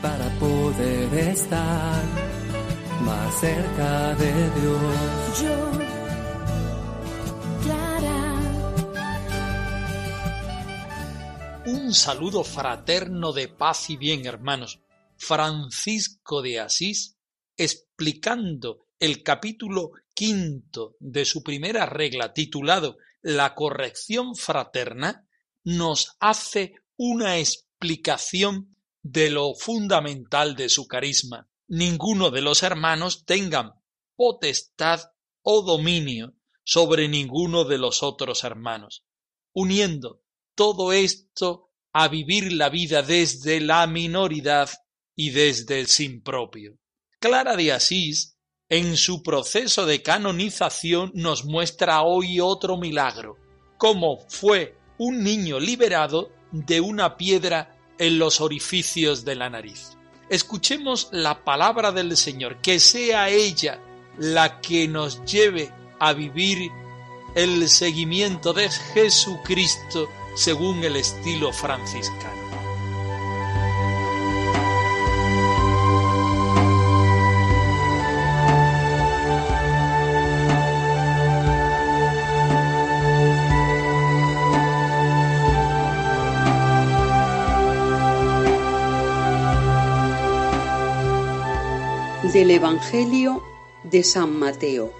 para poder estar más cerca de Dios. Yo, Clara, Un saludo fraterno de paz y bien, hermanos. Francisco de Asís, explicando el capítulo quinto de su primera regla titulado La corrección fraterna, nos hace una explicación de lo fundamental de su carisma. Ninguno de los hermanos tengan potestad o dominio sobre ninguno de los otros hermanos, uniendo todo esto a vivir la vida desde la minoridad y desde el sin propio. Clara de Asís, en su proceso de canonización, nos muestra hoy otro milagro, cómo fue un niño liberado de una piedra en los orificios de la nariz. Escuchemos la palabra del Señor, que sea ella la que nos lleve a vivir el seguimiento de Jesucristo según el estilo franciscano. Del Evangelio de San Mateo.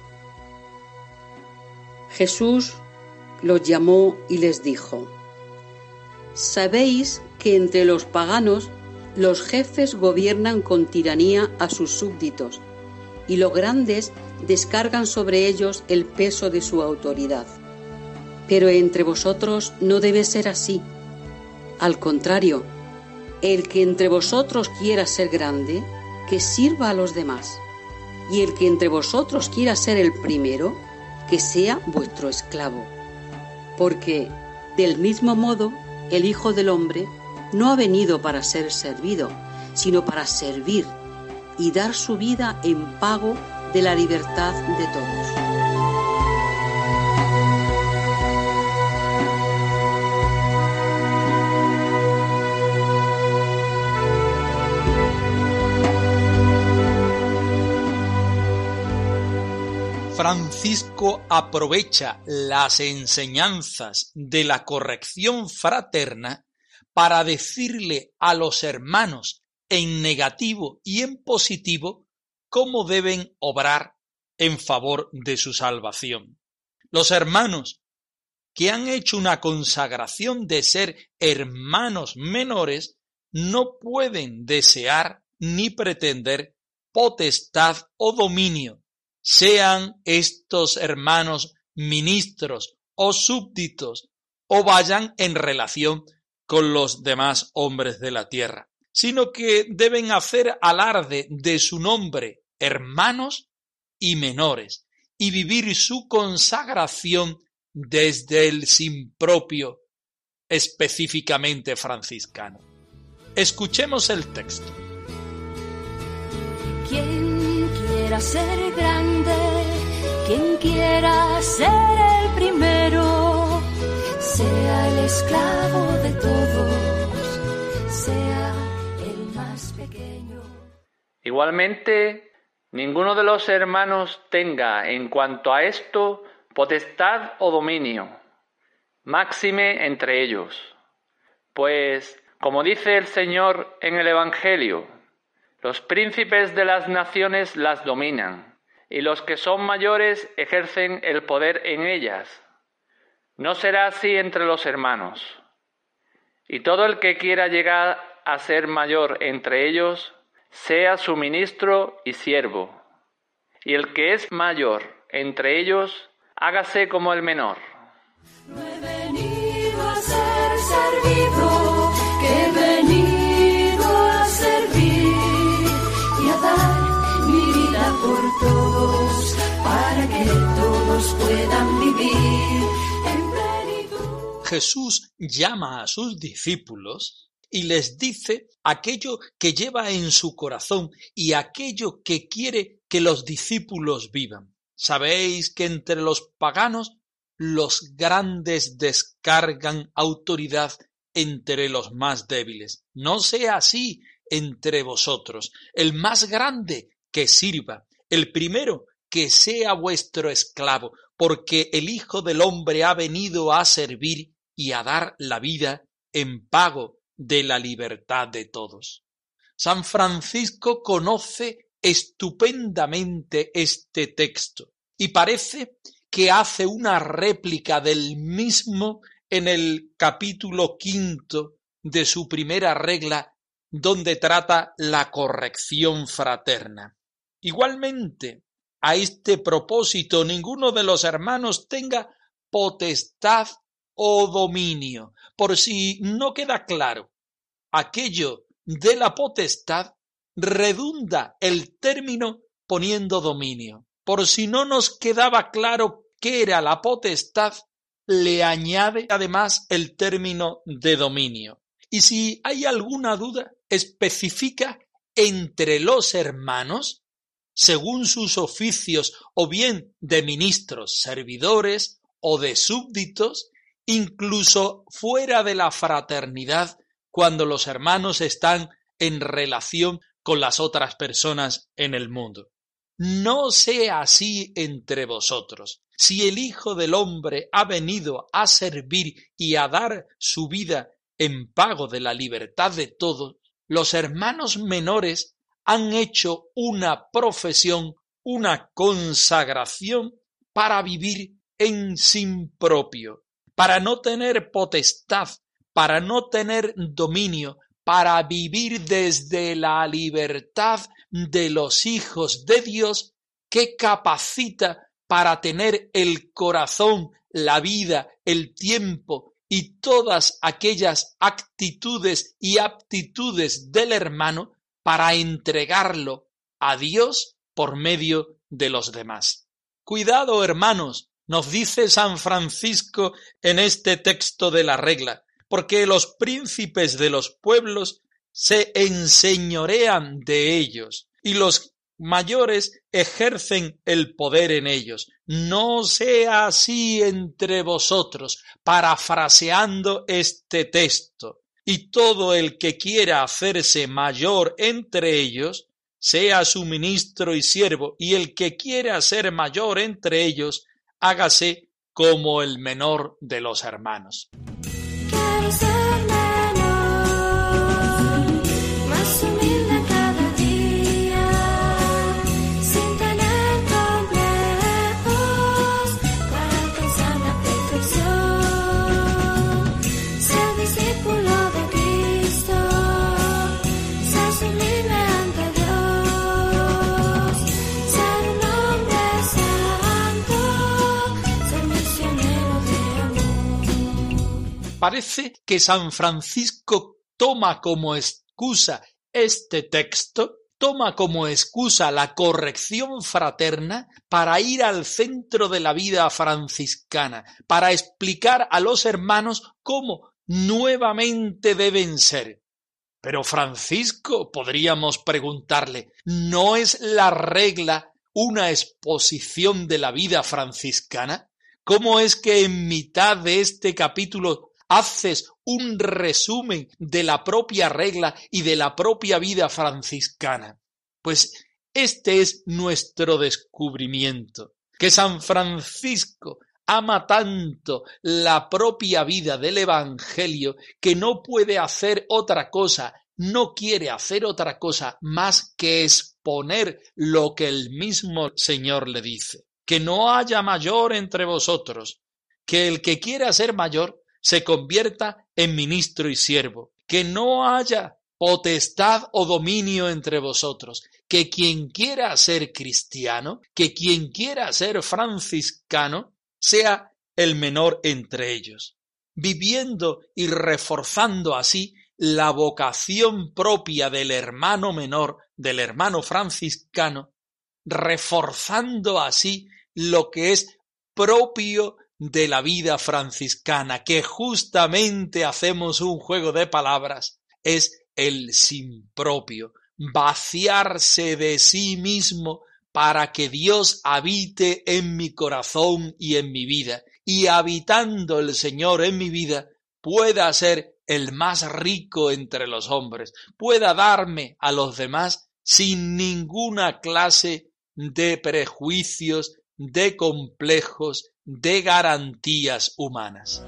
Jesús los llamó y les dijo, Sabéis que entre los paganos los jefes gobiernan con tiranía a sus súbditos y los grandes descargan sobre ellos el peso de su autoridad. Pero entre vosotros no debe ser así. Al contrario, el que entre vosotros quiera ser grande, que sirva a los demás. Y el que entre vosotros quiera ser el primero, que sea vuestro esclavo. Porque, del mismo modo, el Hijo del Hombre no ha venido para ser servido, sino para servir y dar su vida en pago de la libertad de todos. Francisco aprovecha las enseñanzas de la corrección fraterna para decirle a los hermanos en negativo y en positivo cómo deben obrar en favor de su salvación. Los hermanos que han hecho una consagración de ser hermanos menores no pueden desear ni pretender potestad o dominio sean estos hermanos ministros o súbditos o vayan en relación con los demás hombres de la tierra, sino que deben hacer alarde de su nombre hermanos y menores y vivir su consagración desde el sin propio específicamente franciscano. Escuchemos el texto. Quiera ser grande, quien quiera ser el primero, sea el esclavo de todos, sea el más pequeño. Igualmente, ninguno de los hermanos tenga en cuanto a esto potestad o dominio, máxime entre ellos. Pues, como dice el Señor en el Evangelio, los príncipes de las naciones las dominan, y los que son mayores ejercen el poder en ellas. No será así entre los hermanos. Y todo el que quiera llegar a ser mayor entre ellos, sea su ministro y siervo. Y el que es mayor entre ellos, hágase como el menor. No he venido a ser libro puedan vivir en. Jesús llama a sus discípulos y les dice aquello que lleva en su corazón y aquello que quiere que los discípulos vivan. Sabéis que entre los paganos los grandes descargan autoridad entre los más débiles. No sea así entre vosotros. El más grande que sirva, el primero que sea vuestro esclavo, porque el Hijo del Hombre ha venido a servir y a dar la vida en pago de la libertad de todos. San Francisco conoce estupendamente este texto y parece que hace una réplica del mismo en el capítulo quinto de su primera regla donde trata la corrección fraterna. Igualmente, a este propósito, ninguno de los hermanos tenga potestad o dominio. Por si no queda claro, aquello de la potestad redunda el término poniendo dominio. Por si no nos quedaba claro qué era la potestad, le añade además el término de dominio. Y si hay alguna duda, especifica entre los hermanos, según sus oficios o bien de ministros, servidores o de súbditos, incluso fuera de la fraternidad, cuando los hermanos están en relación con las otras personas en el mundo. No sea así entre vosotros. Si el Hijo del Hombre ha venido a servir y a dar su vida en pago de la libertad de todos, los hermanos menores han hecho una profesión, una consagración para vivir en sin propio, para no tener potestad, para no tener dominio, para vivir desde la libertad de los hijos de Dios que capacita para tener el corazón, la vida, el tiempo y todas aquellas actitudes y aptitudes del hermano para entregarlo a Dios por medio de los demás. Cuidado, hermanos, nos dice San Francisco en este texto de la regla, porque los príncipes de los pueblos se enseñorean de ellos y los mayores ejercen el poder en ellos. No sea así entre vosotros, parafraseando este texto. Y todo el que quiera hacerse mayor entre ellos, sea su ministro y siervo, y el que quiera ser mayor entre ellos, hágase como el menor de los hermanos. Parece que San Francisco toma como excusa este texto, toma como excusa la corrección fraterna para ir al centro de la vida franciscana, para explicar a los hermanos cómo nuevamente deben ser. Pero Francisco, podríamos preguntarle, ¿no es la regla una exposición de la vida franciscana? ¿Cómo es que en mitad de este capítulo haces un resumen de la propia regla y de la propia vida franciscana. Pues este es nuestro descubrimiento, que San Francisco ama tanto la propia vida del Evangelio que no puede hacer otra cosa, no quiere hacer otra cosa más que exponer lo que el mismo Señor le dice. Que no haya mayor entre vosotros, que el que quiera ser mayor se convierta en ministro y siervo, que no haya potestad o dominio entre vosotros, que quien quiera ser cristiano, que quien quiera ser franciscano, sea el menor entre ellos. viviendo y reforzando así la vocación propia del hermano menor, del hermano franciscano, reforzando así lo que es propio de la vida franciscana, que justamente hacemos un juego de palabras, es el sin propio, vaciarse de sí mismo para que Dios habite en mi corazón y en mi vida, y habitando el Señor en mi vida, pueda ser el más rico entre los hombres, pueda darme a los demás sin ninguna clase de prejuicios, de complejos, de garantías humanas.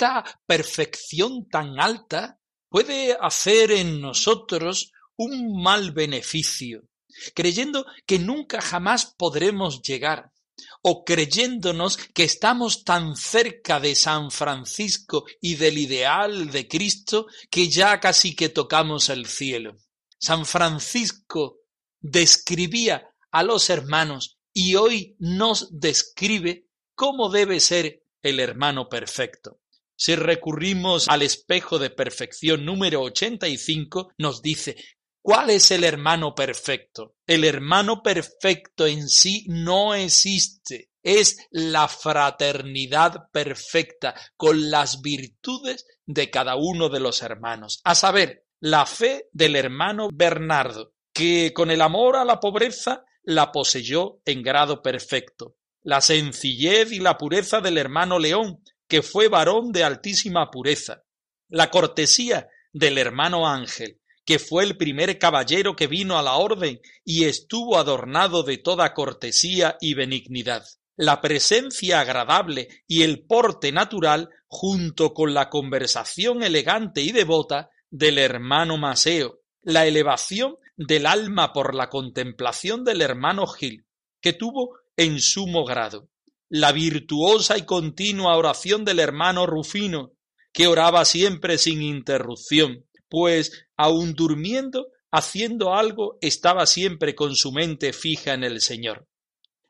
Esta perfección tan alta puede hacer en nosotros un mal beneficio, creyendo que nunca jamás podremos llegar, o creyéndonos que estamos tan cerca de San Francisco y del ideal de Cristo que ya casi que tocamos el cielo. San Francisco describía a los hermanos y hoy nos describe cómo debe ser el hermano perfecto. Si recurrimos al espejo de perfección número 85, nos dice, ¿cuál es el hermano perfecto? El hermano perfecto en sí no existe. Es la fraternidad perfecta con las virtudes de cada uno de los hermanos. A saber, la fe del hermano Bernardo, que con el amor a la pobreza la poseyó en grado perfecto. La sencillez y la pureza del hermano León, que fue varón de altísima pureza, la cortesía del hermano Ángel, que fue el primer caballero que vino a la orden y estuvo adornado de toda cortesía y benignidad, la presencia agradable y el porte natural, junto con la conversación elegante y devota del hermano Maseo, la elevación del alma por la contemplación del hermano Gil, que tuvo en sumo grado, la virtuosa y continua oración del hermano Rufino, que oraba siempre sin interrupción, pues aun durmiendo, haciendo algo, estaba siempre con su mente fija en el Señor.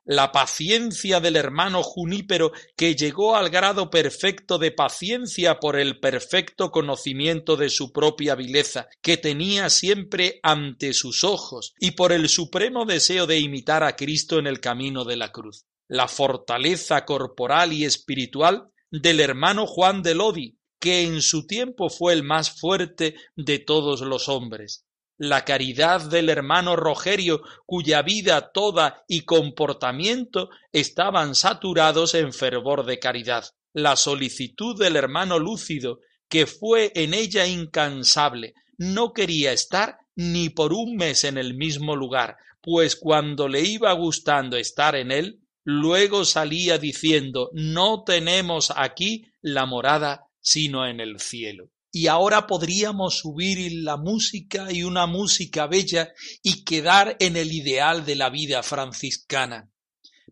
La paciencia del hermano Junípero, que llegó al grado perfecto de paciencia por el perfecto conocimiento de su propia vileza, que tenía siempre ante sus ojos, y por el supremo deseo de imitar a Cristo en el camino de la cruz la fortaleza corporal y espiritual del hermano Juan de Lodi, que en su tiempo fue el más fuerte de todos los hombres, la caridad del hermano Rogerio, cuya vida toda y comportamiento estaban saturados en fervor de caridad, la solicitud del hermano Lúcido, que fue en ella incansable, no quería estar ni por un mes en el mismo lugar, pues cuando le iba gustando estar en él, Luego salía diciendo No tenemos aquí la morada sino en el cielo. Y ahora podríamos subir la música y una música bella y quedar en el ideal de la vida franciscana.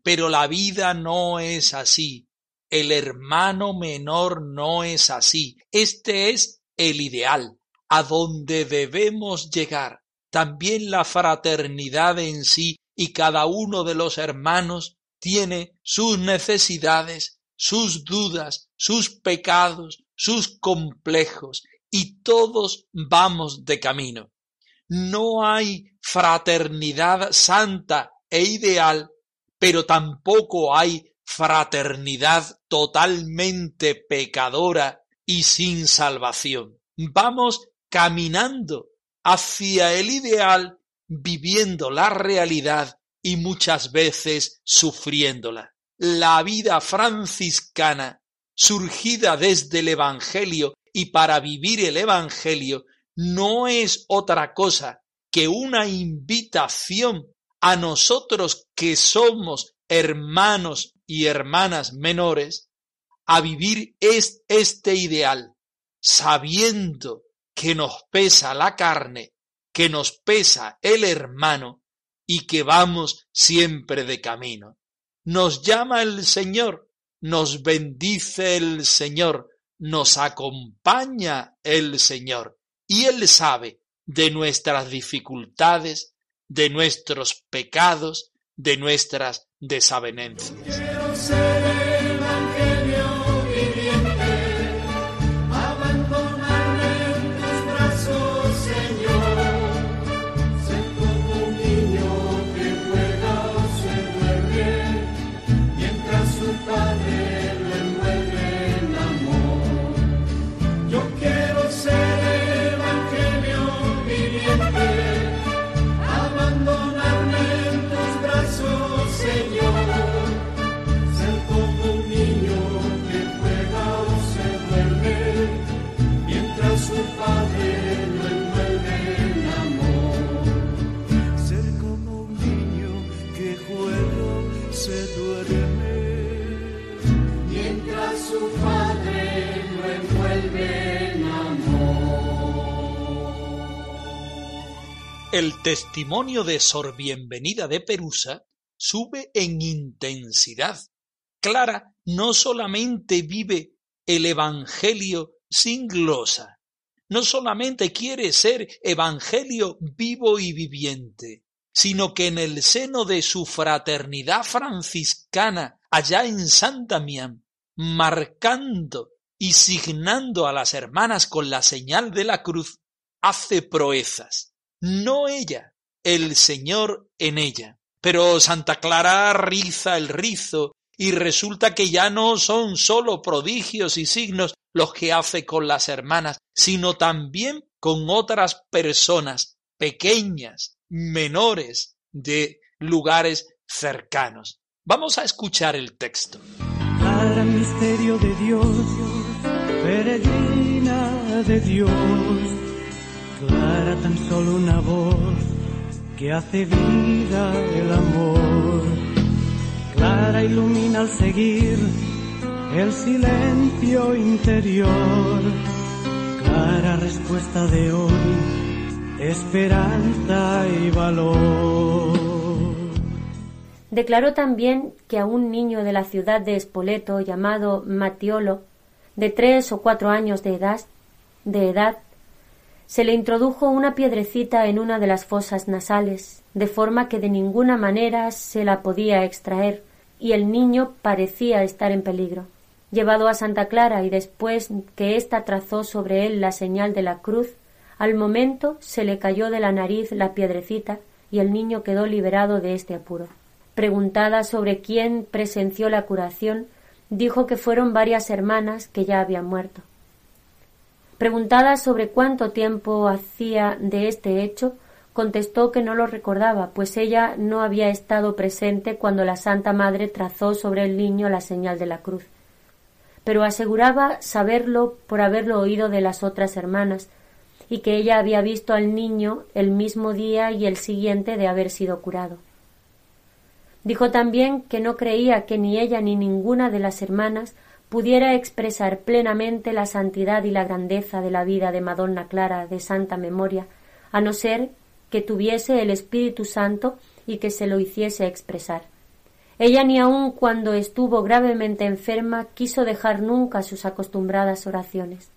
Pero la vida no es así. El hermano menor no es así. Este es el ideal, a donde debemos llegar. También la fraternidad en sí y cada uno de los hermanos tiene sus necesidades, sus dudas, sus pecados, sus complejos, y todos vamos de camino. No hay fraternidad santa e ideal, pero tampoco hay fraternidad totalmente pecadora y sin salvación. Vamos caminando hacia el ideal, viviendo la realidad y muchas veces sufriéndola. La vida franciscana, surgida desde el Evangelio y para vivir el Evangelio, no es otra cosa que una invitación a nosotros que somos hermanos y hermanas menores a vivir este ideal, sabiendo que nos pesa la carne, que nos pesa el hermano y que vamos siempre de camino. Nos llama el Señor, nos bendice el Señor, nos acompaña el Señor y Él sabe de nuestras dificultades, de nuestros pecados, de nuestras desavenencias. El testimonio de Sor Bienvenida de Perusa sube en intensidad. Clara no solamente vive el Evangelio sin glosa, no solamente quiere ser Evangelio vivo y viviente, sino que en el seno de su fraternidad franciscana allá en San Damián, marcando y signando a las hermanas con la señal de la cruz, hace proezas no ella, el Señor en ella. Pero Santa Clara riza el rizo y resulta que ya no son sólo prodigios y signos los que hace con las hermanas, sino también con otras personas pequeñas, menores, de lugares cercanos. Vamos a escuchar el texto. Misterio de Dios, peregrina de Dios Clara tan solo una voz que hace vida el amor. Clara ilumina al seguir el silencio interior. Clara respuesta de hoy, esperanza y valor. Declaró también que a un niño de la ciudad de Espoleto llamado Matiolo, de tres o cuatro años de edad, de edad se le introdujo una piedrecita en una de las fosas nasales, de forma que de ninguna manera se la podía extraer, y el niño parecía estar en peligro. Llevado a Santa Clara y después que ésta trazó sobre él la señal de la cruz, al momento se le cayó de la nariz la piedrecita y el niño quedó liberado de este apuro. Preguntada sobre quién presenció la curación, dijo que fueron varias hermanas que ya habían muerto. Preguntada sobre cuánto tiempo hacía de este hecho, contestó que no lo recordaba, pues ella no había estado presente cuando la Santa Madre trazó sobre el niño la señal de la cruz. Pero aseguraba saberlo por haberlo oído de las otras hermanas, y que ella había visto al niño el mismo día y el siguiente de haber sido curado. Dijo también que no creía que ni ella ni ninguna de las hermanas pudiera expresar plenamente la santidad y la grandeza de la vida de Madonna Clara de santa memoria, a no ser que tuviese el Espíritu Santo y que se lo hiciese expresar. Ella ni aun cuando estuvo gravemente enferma quiso dejar nunca sus acostumbradas oraciones.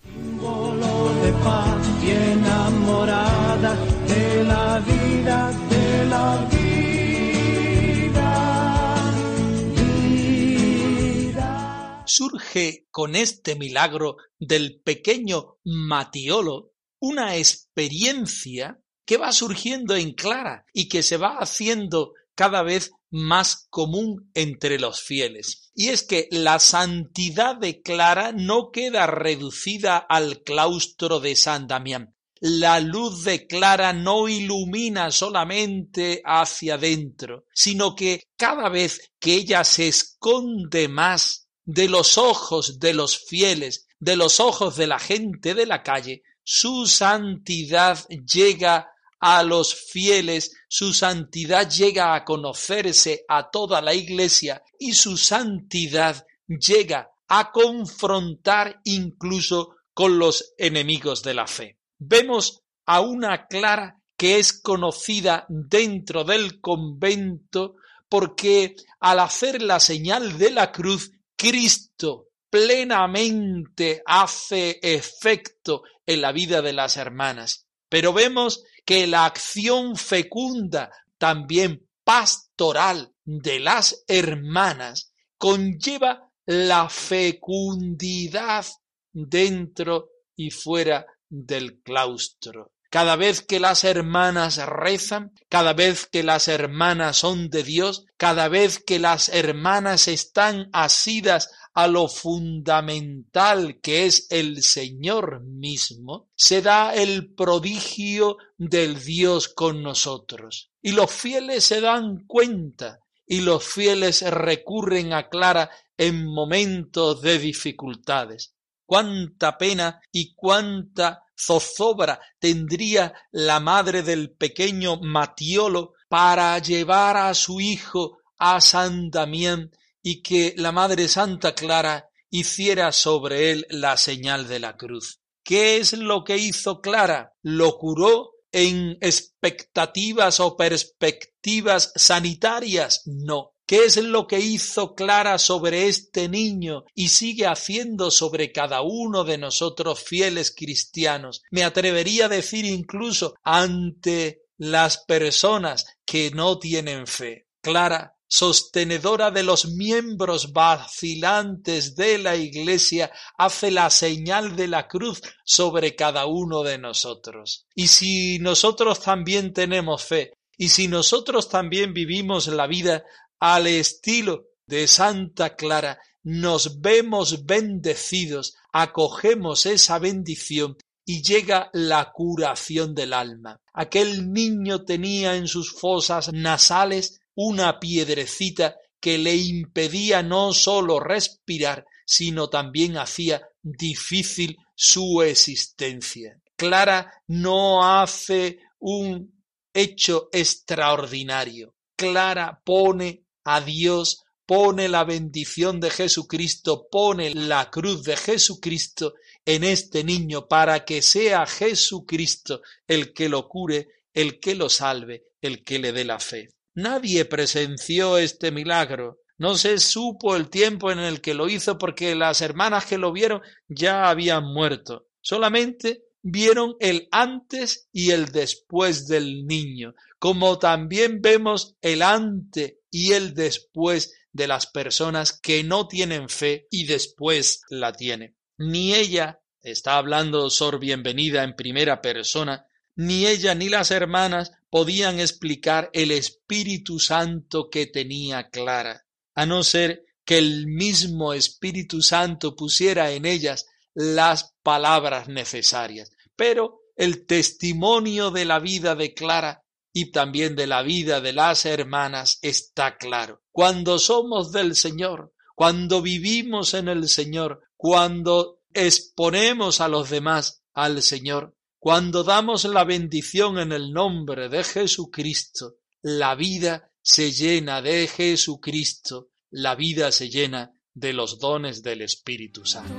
Surge con este milagro del pequeño Matiolo una experiencia que va surgiendo en Clara y que se va haciendo cada vez más común entre los fieles. Y es que la santidad de Clara no queda reducida al claustro de San Damián. La luz de Clara no ilumina solamente hacia adentro, sino que cada vez que ella se esconde más de los ojos de los fieles, de los ojos de la gente de la calle, su santidad llega a los fieles, su santidad llega a conocerse a toda la iglesia y su santidad llega a confrontar incluso con los enemigos de la fe. Vemos a una Clara que es conocida dentro del convento porque al hacer la señal de la cruz, Cristo plenamente hace efecto en la vida de las hermanas. Pero vemos que la acción fecunda, también pastoral de las hermanas, conlleva la fecundidad dentro y fuera del claustro. Cada vez que las hermanas rezan, cada vez que las hermanas son de Dios, cada vez que las hermanas están asidas a lo fundamental que es el Señor mismo, se da el prodigio del Dios con nosotros. Y los fieles se dan cuenta y los fieles recurren a Clara en momentos de dificultades. Cuánta pena y cuánta zozobra tendría la madre del pequeño Matiolo para llevar a su hijo a San Damián y que la Madre Santa Clara hiciera sobre él la señal de la cruz. ¿Qué es lo que hizo Clara? Lo curó en expectativas o perspectivas sanitarias? No. ¿Qué es lo que hizo Clara sobre este niño y sigue haciendo sobre cada uno de nosotros fieles cristianos? Me atrevería a decir incluso ante las personas que no tienen fe. Clara sostenedora de los miembros vacilantes de la Iglesia, hace la señal de la cruz sobre cada uno de nosotros. Y si nosotros también tenemos fe, y si nosotros también vivimos la vida al estilo de Santa Clara, nos vemos bendecidos, acogemos esa bendición y llega la curación del alma. Aquel niño tenía en sus fosas nasales una piedrecita que le impedía no sólo respirar, sino también hacía difícil su existencia. Clara no hace un hecho extraordinario. Clara pone a Dios, pone la bendición de Jesucristo, pone la cruz de Jesucristo en este niño para que sea Jesucristo el que lo cure, el que lo salve, el que le dé la fe. Nadie presenció este milagro. No se supo el tiempo en el que lo hizo porque las hermanas que lo vieron ya habían muerto. Solamente vieron el antes y el después del niño, como también vemos el antes y el después de las personas que no tienen fe y después la tienen. Ni ella, está hablando Sor Bienvenida en primera persona, ni ella ni las hermanas podían explicar el Espíritu Santo que tenía Clara, a no ser que el mismo Espíritu Santo pusiera en ellas las palabras necesarias. Pero el testimonio de la vida de Clara y también de la vida de las hermanas está claro. Cuando somos del Señor, cuando vivimos en el Señor, cuando exponemos a los demás al Señor, cuando damos la bendición en el nombre de Jesucristo, la vida se llena de Jesucristo, la vida se llena de los dones del Espíritu Santo.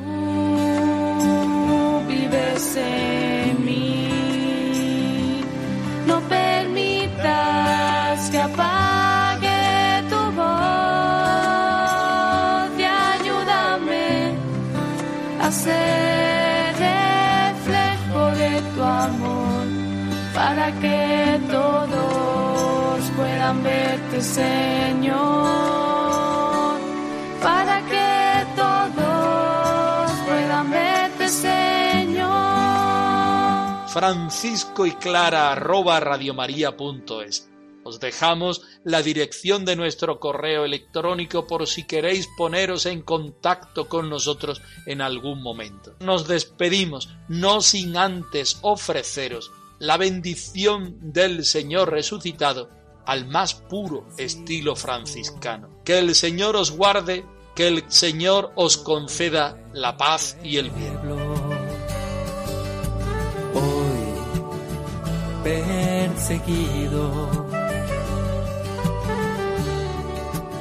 vives en apague tu voz y ayúdame a ser para que todos puedan verte, Señor, para que todos puedan verte, Señor. Francisco y Clara arroba radiomaria.es. Os dejamos la dirección de nuestro correo electrónico por si queréis poneros en contacto con nosotros en algún momento. Nos despedimos, no sin antes ofreceros la bendición del Señor resucitado al más puro estilo franciscano. Que el Señor os guarde, que el Señor os conceda la paz y el bien.